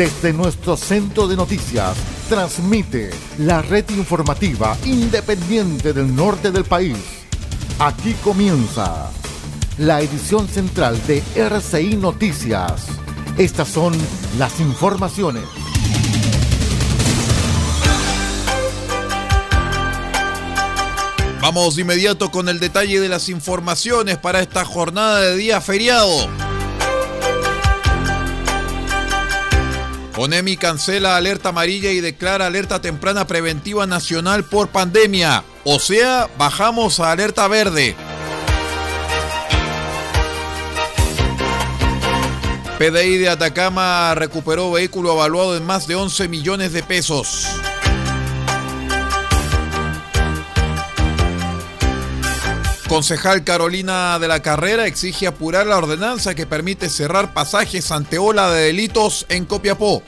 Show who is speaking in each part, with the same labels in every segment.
Speaker 1: Desde nuestro centro de noticias, transmite la red informativa independiente del norte del país. Aquí comienza la edición central de RCI Noticias. Estas son las informaciones.
Speaker 2: Vamos de inmediato con el detalle de las informaciones para esta jornada de día feriado. ONEMI cancela alerta amarilla y declara alerta temprana preventiva nacional por pandemia. O sea, bajamos a alerta verde. PDI de Atacama recuperó vehículo evaluado en más de 11 millones de pesos. Concejal Carolina de la Carrera exige apurar la ordenanza que permite cerrar pasajes ante ola de delitos en Copiapó.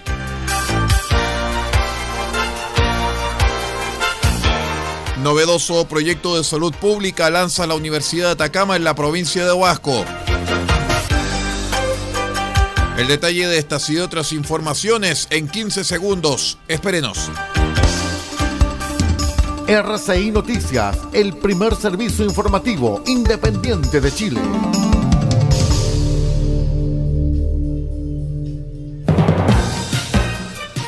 Speaker 2: Novedoso proyecto de salud pública lanza la Universidad de Atacama en la provincia de Huasco. El detalle de estas y otras informaciones en 15 segundos. Espérenos.
Speaker 1: RCI Noticias, el primer servicio informativo independiente de Chile.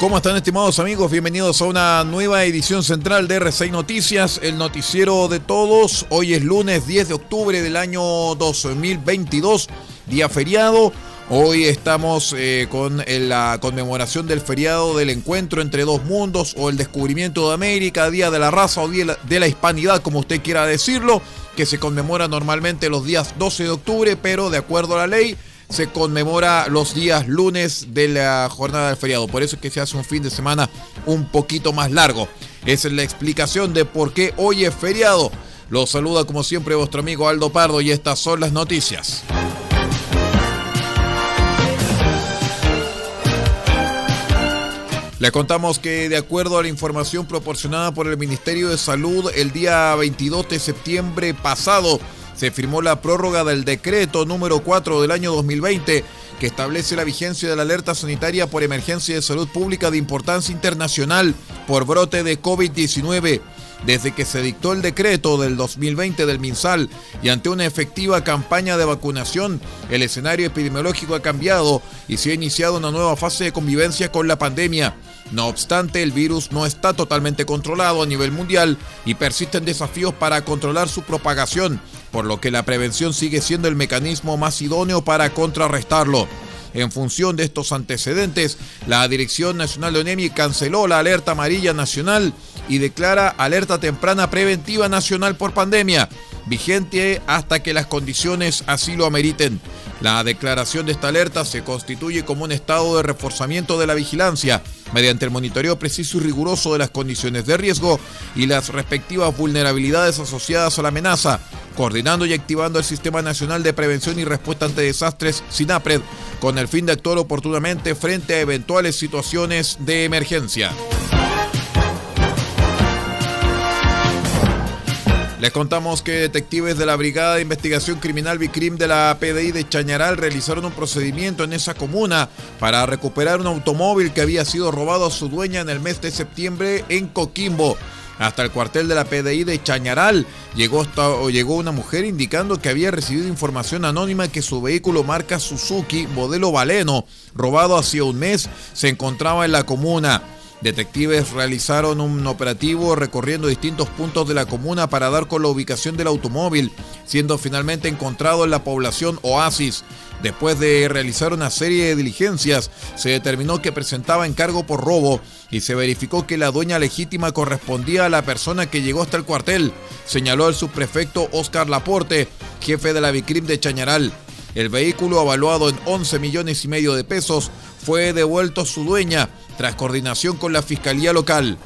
Speaker 2: ¿Cómo están estimados amigos? Bienvenidos a una nueva edición central de R6 Noticias, el noticiero de todos. Hoy es lunes 10 de octubre del año 2022, día feriado. Hoy estamos eh, con la conmemoración del feriado del encuentro entre dos mundos o el descubrimiento de América, Día de la Raza o Día de la Hispanidad, como usted quiera decirlo, que se conmemora normalmente los días 12 de octubre, pero de acuerdo a la ley se conmemora los días lunes de la jornada del feriado. Por eso es que se hace un fin de semana un poquito más largo. Esa es la explicación de por qué hoy es feriado. Los saluda como siempre vuestro amigo Aldo Pardo y estas son las noticias. Le contamos que de acuerdo a la información proporcionada por el Ministerio de Salud el día 22 de septiembre pasado, se firmó la prórroga del decreto número 4 del año 2020 que establece la vigencia de la alerta sanitaria por emergencia de salud pública de importancia internacional por brote de COVID-19. Desde que se dictó el decreto del 2020 del MinSal y ante una efectiva campaña de vacunación, el escenario epidemiológico ha cambiado y se ha iniciado una nueva fase de convivencia con la pandemia. No obstante, el virus no está totalmente controlado a nivel mundial y persisten desafíos para controlar su propagación, por lo que la prevención sigue siendo el mecanismo más idóneo para contrarrestarlo. En función de estos antecedentes, la Dirección Nacional de ONEMI canceló la alerta amarilla nacional y declara alerta temprana preventiva nacional por pandemia, vigente hasta que las condiciones así lo ameriten. La declaración de esta alerta se constituye como un estado de reforzamiento de la vigilancia mediante el monitoreo preciso y riguroso de las condiciones de riesgo y las respectivas vulnerabilidades asociadas a la amenaza, coordinando y activando el Sistema Nacional de Prevención y Respuesta ante Desastres, SINAPRED, con el fin de actuar oportunamente frente a eventuales situaciones de emergencia. Les contamos que detectives de la Brigada de Investigación Criminal Bicrim de la PDI de Chañaral realizaron un procedimiento en esa comuna para recuperar un automóvil que había sido robado a su dueña en el mes de septiembre en Coquimbo. Hasta el cuartel de la PDI de Chañaral llegó, hasta, llegó una mujer indicando que había recibido información anónima que su vehículo marca Suzuki modelo Valeno, robado hace un mes, se encontraba en la comuna. Detectives realizaron un operativo recorriendo distintos puntos de la comuna para dar con la ubicación del automóvil, siendo finalmente encontrado en la población Oasis. Después de realizar una serie de diligencias, se determinó que presentaba encargo por robo y se verificó que la dueña legítima correspondía a la persona que llegó hasta el cuartel, señaló el subprefecto Oscar Laporte, jefe de la Vicrim de Chañaral. El vehículo, avaluado en 11 millones y medio de pesos, fue devuelto a su dueña tras coordinación con la Fiscalía Local.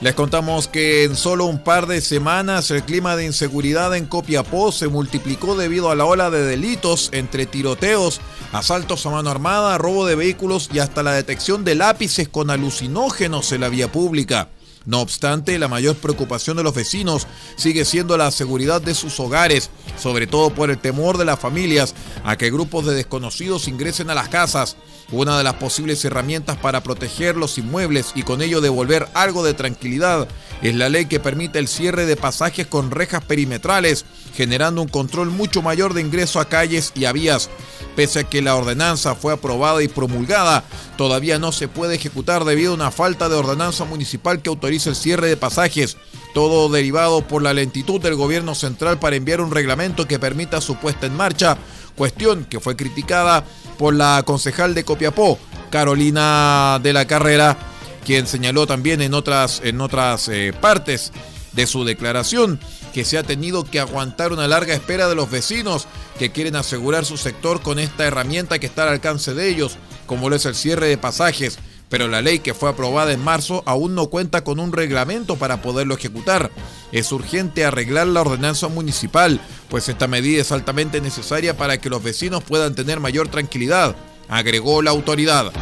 Speaker 2: Les contamos que en solo un par de semanas el clima de inseguridad en Copiapó se multiplicó debido a la ola de delitos entre tiroteos, asaltos a mano armada, robo de vehículos y hasta la detección de lápices con alucinógenos en la vía pública. No obstante, la mayor preocupación de los vecinos sigue siendo la seguridad de sus hogares, sobre todo por el temor de las familias a que grupos de desconocidos ingresen a las casas. Una de las posibles herramientas para proteger los inmuebles y con ello devolver algo de tranquilidad es la ley que permite el cierre de pasajes con rejas perimetrales, generando un control mucho mayor de ingreso a calles y a vías. Pese a que la ordenanza fue aprobada y promulgada, todavía no se puede ejecutar debido a una falta de ordenanza municipal que autoriza el cierre de pasajes, todo derivado por la lentitud del gobierno central para enviar un reglamento que permita su puesta en marcha, cuestión que fue criticada por la concejal de Copiapó, Carolina de la Carrera, quien señaló también en otras, en otras eh, partes de su declaración que se ha tenido que aguantar una larga espera de los vecinos que quieren asegurar su sector con esta herramienta que está al alcance de ellos, como lo es el cierre de pasajes, pero la ley que fue aprobada en marzo aún no cuenta con un reglamento para poderlo ejecutar. Es urgente arreglar la ordenanza municipal, pues esta medida es altamente necesaria para que los vecinos puedan tener mayor tranquilidad, agregó la autoridad.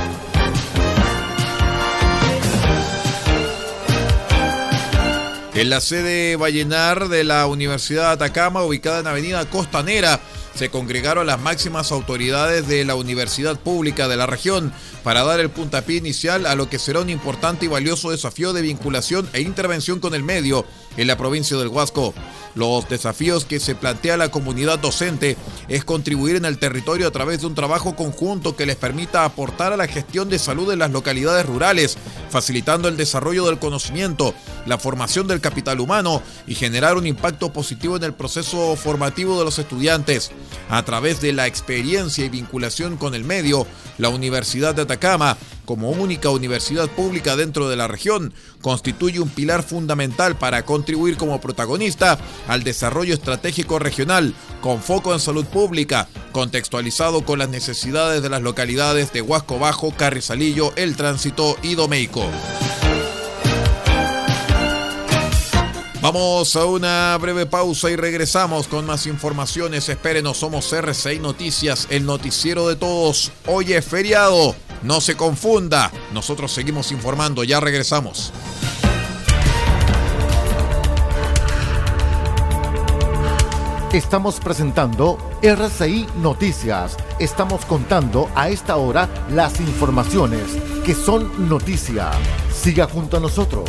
Speaker 2: En la sede Vallenar de la Universidad de Atacama, ubicada en Avenida Costanera, se congregaron las máximas autoridades de la universidad pública de la región para dar el puntapié inicial a lo que será un importante y valioso desafío de vinculación e intervención con el medio en la provincia del Huasco. Los desafíos que se plantea la comunidad docente es contribuir en el territorio a través de un trabajo conjunto que les permita aportar a la gestión de salud en las localidades rurales, facilitando el desarrollo del conocimiento, la formación del capital humano y generar un impacto positivo en el proceso formativo de los estudiantes. A través de la experiencia y vinculación con el medio, la Universidad de Atacama como única universidad pública dentro de la región, constituye un pilar fundamental para contribuir como protagonista al desarrollo estratégico regional, con foco en salud pública, contextualizado con las necesidades de las localidades de Huasco Bajo, Carrizalillo, El Tránsito y Domeico. Vamos a una breve pausa y regresamos con más informaciones. Espérenos, somos RCI Noticias, el noticiero de todos. Hoy es feriado. No se confunda. Nosotros seguimos informando. Ya regresamos.
Speaker 1: Estamos presentando RCI Noticias. Estamos contando a esta hora las informaciones que son noticia. Siga junto a nosotros.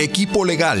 Speaker 2: Equipo legal,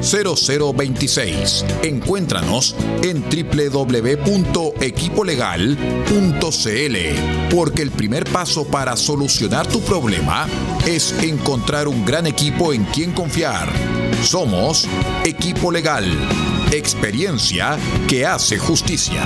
Speaker 2: 0026. Encuéntranos en www.equipolegal.cl porque el primer paso para solucionar tu problema es encontrar un gran equipo en quien confiar. Somos Equipo Legal, experiencia que hace justicia.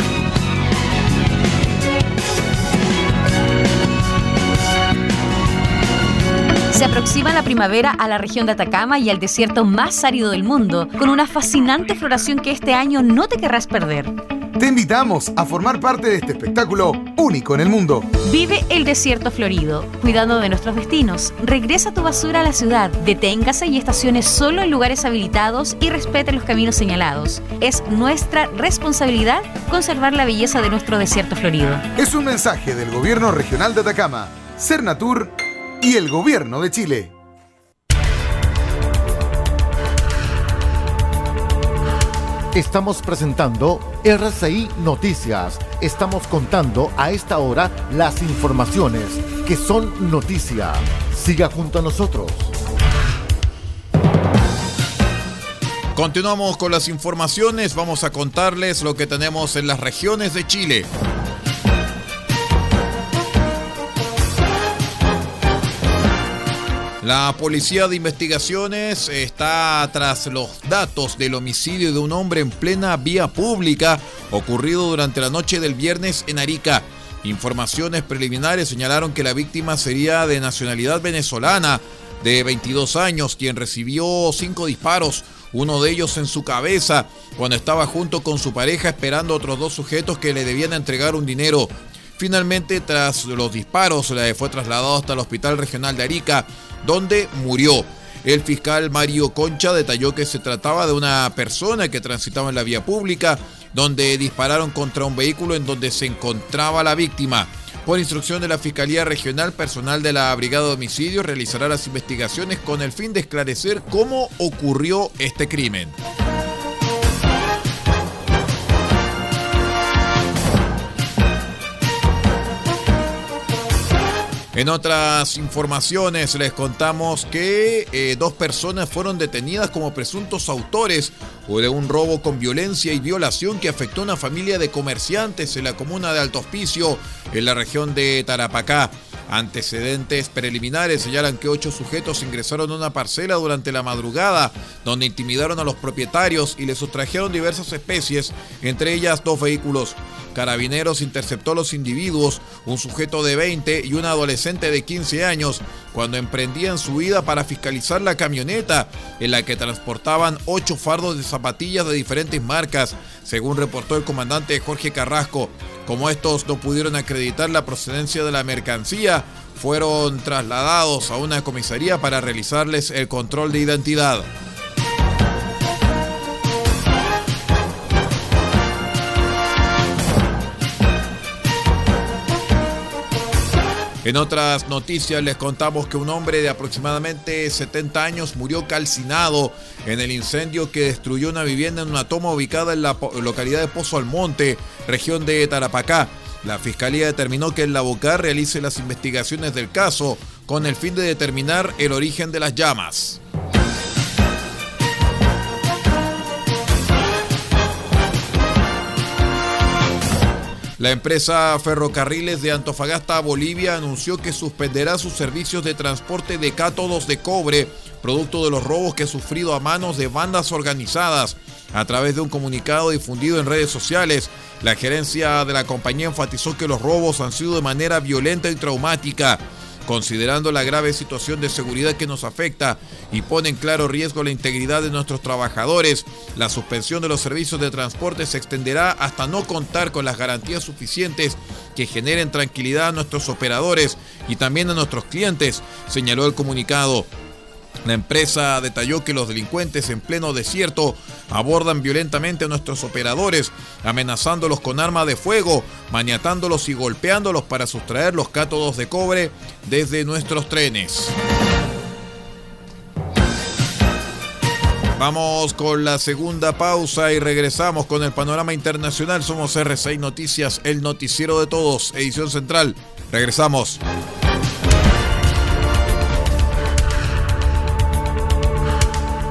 Speaker 3: Se aproxima la primavera a la región de Atacama y al desierto más árido del mundo, con una fascinante floración que este año no te querrás perder.
Speaker 4: Te invitamos a formar parte de este espectáculo único en el mundo.
Speaker 3: Vive el desierto florido, cuidando de nuestros destinos. Regresa tu basura a la ciudad, deténgase y estacione solo en lugares habilitados y respete los caminos señalados. Es nuestra responsabilidad conservar la belleza de nuestro desierto florido.
Speaker 4: Es un mensaje del Gobierno Regional de Atacama, Cernatur y el Gobierno de Chile.
Speaker 1: Estamos presentando RCI Noticias. Estamos contando a esta hora las informaciones que son noticia. Siga junto a nosotros.
Speaker 2: Continuamos con las informaciones. Vamos a contarles lo que tenemos en las regiones de Chile. La Policía de Investigaciones está tras los datos del homicidio de un hombre en plena vía pública ocurrido durante la noche del viernes en Arica. Informaciones preliminares señalaron que la víctima sería de nacionalidad venezolana, de 22 años, quien recibió cinco disparos, uno de ellos en su cabeza, cuando estaba junto con su pareja esperando a otros dos sujetos que le debían entregar un dinero. Finalmente, tras los disparos, fue trasladado hasta el Hospital Regional de Arica, donde murió. El fiscal Mario Concha detalló que se trataba de una persona que transitaba en la vía pública, donde dispararon contra un vehículo en donde se encontraba la víctima. Por instrucción de la Fiscalía Regional, personal de la Brigada de Homicidios realizará las investigaciones con el fin de esclarecer cómo ocurrió este crimen. En otras informaciones les contamos que eh, dos personas fueron detenidas como presuntos autores de un robo con violencia y violación que afectó a una familia de comerciantes en la comuna de Alto Hospicio, en la región de Tarapacá. Antecedentes preliminares señalan que ocho sujetos ingresaron a una parcela durante la madrugada, donde intimidaron a los propietarios y les sustrajeron diversas especies, entre ellas dos vehículos. Carabineros interceptó a los individuos, un sujeto de 20 y un adolescente de 15 años, cuando emprendían su huida para fiscalizar la camioneta en la que transportaban ocho fardos de zapatillas de diferentes marcas, según reportó el comandante Jorge Carrasco. Como estos no pudieron acreditar la procedencia de la mercancía, fueron trasladados a una comisaría para realizarles el control de identidad. En otras noticias les contamos que un hombre de aproximadamente 70 años murió calcinado en el incendio que destruyó una vivienda en una toma ubicada en la localidad de Pozo Almonte, región de Tarapacá. La fiscalía determinó que el Labocar realice las investigaciones del caso con el fin de determinar el origen de las llamas. La empresa Ferrocarriles de Antofagasta, Bolivia, anunció que suspenderá sus servicios de transporte de cátodos de cobre, producto de los robos que ha sufrido a manos de bandas organizadas. A través de un comunicado difundido en redes sociales, la gerencia de la compañía enfatizó que los robos han sido de manera violenta y traumática considerando la grave situación de seguridad que nos afecta y pone en claro riesgo la integridad de nuestros trabajadores. La suspensión de los servicios de transporte se extenderá hasta no contar con las garantías suficientes que generen tranquilidad a nuestros operadores y también a nuestros clientes, señaló el comunicado. La empresa detalló que los delincuentes en pleno desierto abordan violentamente a nuestros operadores, amenazándolos con arma de fuego, maniatándolos y golpeándolos para sustraer los cátodos de cobre desde nuestros trenes. Vamos con la segunda pausa y regresamos con el panorama internacional. Somos R6 Noticias, el noticiero de todos, edición central. Regresamos.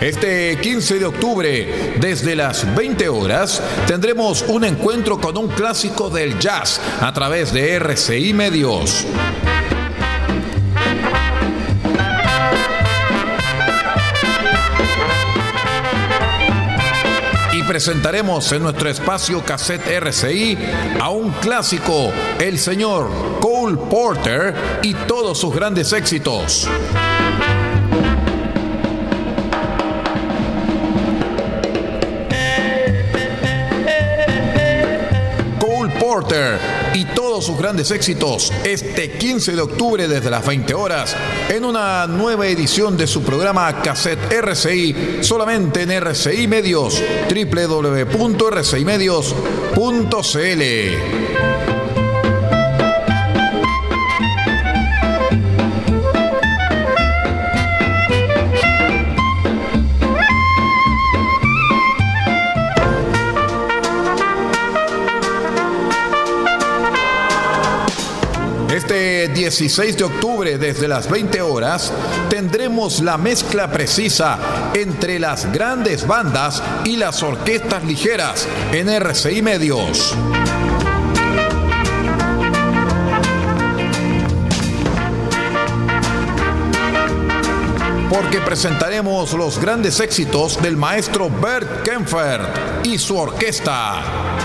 Speaker 2: Este 15 de octubre, desde las 20 horas, tendremos un encuentro con un clásico del jazz a través de RCI Medios. Y presentaremos en nuestro espacio cassette RCI a un clásico, el señor Cole Porter y todos sus grandes éxitos. Y todos sus grandes éxitos este 15 de octubre desde las 20 horas en una nueva edición de su programa Cassette RCI solamente en RCI Medios www.rcimedios.cl. 16 de octubre, desde las 20 horas, tendremos la mezcla precisa entre las grandes bandas y las orquestas ligeras en RCI Medios. porque presentaremos los grandes éxitos del maestro Bert Kempfert y su orquesta.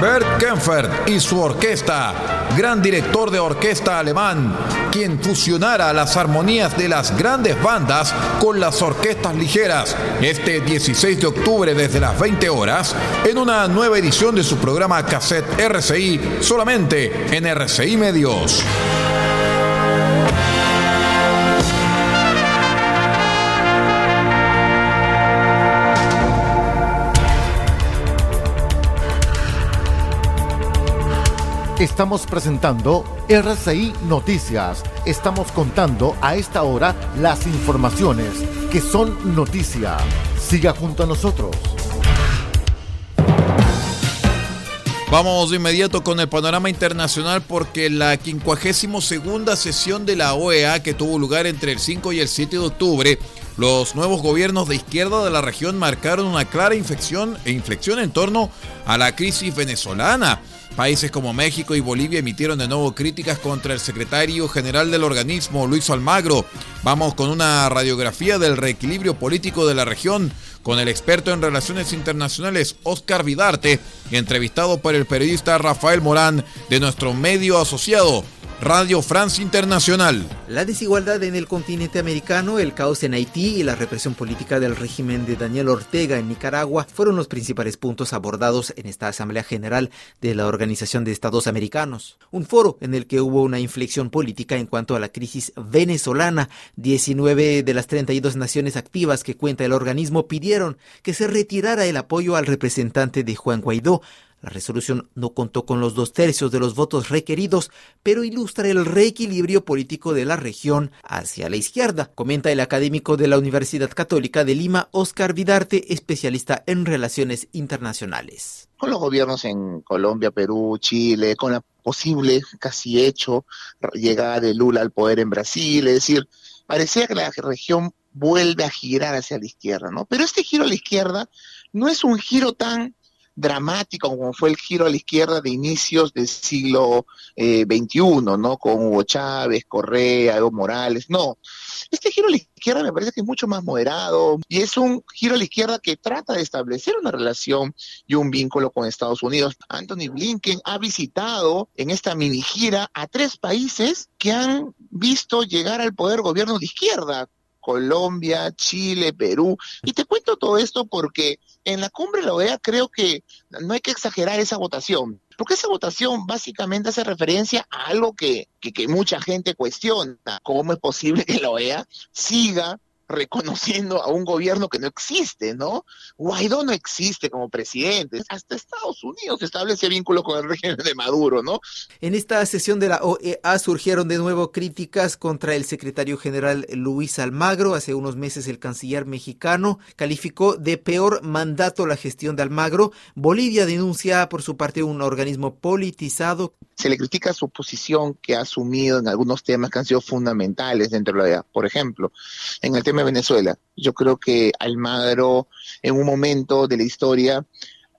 Speaker 2: Bert Kempfert y su orquesta, gran director de orquesta alemán, quien fusionara las armonías de las grandes bandas con las orquestas ligeras, este 16 de octubre desde las 20 horas, en una nueva edición de su programa Cassette RCI, solamente en RCI Medios.
Speaker 1: Estamos presentando RCI Noticias. Estamos contando a esta hora las informaciones que son noticia. Siga junto a nosotros.
Speaker 2: Vamos de inmediato con el panorama internacional porque la 52 sesión de la OEA que tuvo lugar entre el 5 y el 7 de octubre, los nuevos gobiernos de izquierda de la región marcaron una clara inflexión e inflexión en torno a la crisis venezolana. Países como México y Bolivia emitieron de nuevo críticas contra el secretario general del organismo, Luis Almagro. Vamos con una radiografía del reequilibrio político de la región con el experto en relaciones internacionales Oscar Vidarte, entrevistado por el periodista Rafael Morán de nuestro medio asociado Radio France Internacional.
Speaker 5: La desigualdad en el continente americano, el caos en Haití y la represión política del régimen de Daniel Ortega en Nicaragua fueron los principales puntos abordados en esta Asamblea General de la Organización de Estados Americanos. Un foro en el que hubo una inflexión política en cuanto a la crisis venezolana. 19 de las 32 naciones activas que cuenta el organismo pidieron que se retirara el apoyo al representante de Juan Guaidó la resolución no contó con los dos tercios de los votos requeridos, pero ilustra el reequilibrio político de la región hacia la izquierda, comenta el académico de la Universidad Católica de Lima, Oscar Vidarte, especialista en relaciones internacionales.
Speaker 6: Con los gobiernos en Colombia, Perú, Chile, con la posible, casi hecho, llegada de Lula al poder en Brasil, es decir, parecía que la región vuelve a girar hacia la izquierda, ¿no? Pero este giro a la izquierda no es un giro tan dramático como fue el giro a la izquierda de inicios del siglo XXI, eh, ¿no? Con Hugo Chávez, Correa, Evo Morales, no. Este giro a la izquierda me parece que es mucho más moderado y es un giro a la izquierda que trata de establecer una relación y un vínculo con Estados Unidos. Anthony Blinken ha visitado en esta mini gira a tres países que han visto llegar al poder gobierno de izquierda, Colombia, Chile, Perú. Y te cuento todo esto porque en la cumbre de la OEA creo que no hay que exagerar esa votación, porque esa votación básicamente hace referencia a algo que, que, que mucha gente cuestiona, cómo es posible que la OEA siga reconociendo a un gobierno que no existe, ¿no? Guaidó no existe como presidente. Hasta Estados Unidos establece vínculo con el régimen de Maduro, ¿no?
Speaker 5: En esta sesión de la OEA surgieron de nuevo críticas contra el secretario general Luis Almagro. Hace unos meses el canciller mexicano calificó de peor mandato la gestión de Almagro. Bolivia denuncia por su parte un organismo politizado
Speaker 6: se le critica su posición que ha asumido en algunos temas que han sido fundamentales dentro de la OEA. Por ejemplo, en el tema Venezuela, yo creo que Almagro en un momento de la historia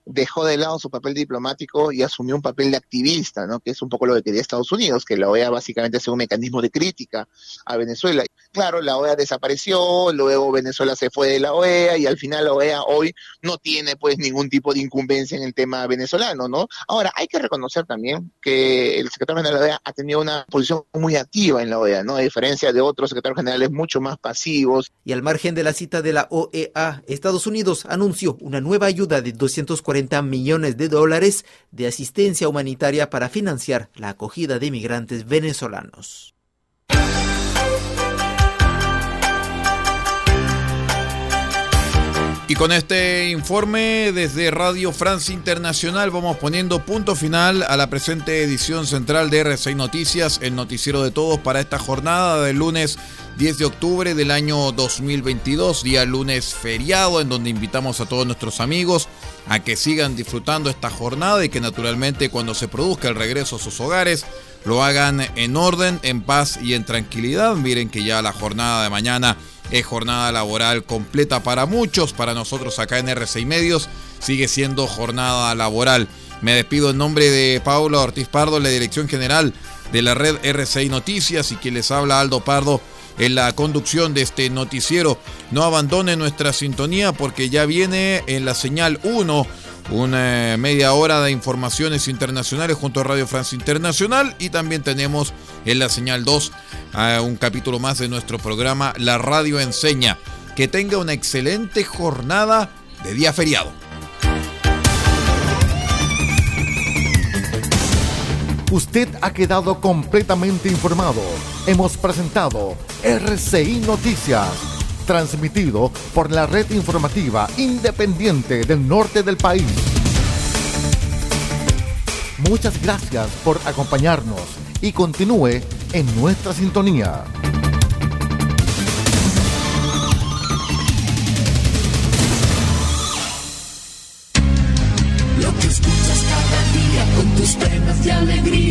Speaker 6: dejó de lado su papel diplomático y asumió un papel de activista, ¿no? que es un poco lo que quería Estados Unidos, que la OEA básicamente sea un mecanismo de crítica a Venezuela. Claro, la OEA desapareció, luego Venezuela se fue de la OEA y al final la OEA hoy no tiene pues ningún tipo de incumbencia en el tema venezolano, ¿no? Ahora, hay que reconocer también que el secretario general de la OEA ha tenido una posición muy activa en la OEA, ¿no? A diferencia de otros secretarios generales mucho más pasivos.
Speaker 5: Y al margen de la cita de la OEA, Estados Unidos anunció una nueva ayuda de 240 millones de dólares de asistencia humanitaria para financiar la acogida de migrantes venezolanos.
Speaker 2: Y con este informe desde Radio France Internacional vamos poniendo punto final a la presente edición central de R6 Noticias, el noticiero de todos para esta jornada del lunes 10 de octubre del año 2022, día lunes feriado en donde invitamos a todos nuestros amigos a que sigan disfrutando esta jornada y que naturalmente cuando se produzca el regreso a sus hogares lo hagan en orden, en paz y en tranquilidad. Miren que ya la jornada de mañana es jornada laboral completa para muchos, para nosotros acá en R6 Medios sigue siendo jornada laboral. Me despido en nombre de Paula Ortiz Pardo, la dirección general de la red R6 Noticias y quien les habla Aldo Pardo en la conducción de este noticiero. No abandone nuestra sintonía porque ya viene en la señal 1 una media hora de informaciones internacionales junto a Radio France Internacional y también tenemos en la señal 2 un capítulo más de nuestro programa La Radio Enseña. Que tenga una excelente jornada de día feriado.
Speaker 1: Usted ha quedado completamente informado. Hemos presentado RCI Noticias transmitido por la red informativa independiente del norte del país. Muchas gracias por acompañarnos y continúe en nuestra sintonía.
Speaker 7: Lo que escuchas cada día con tus penas y alegrías,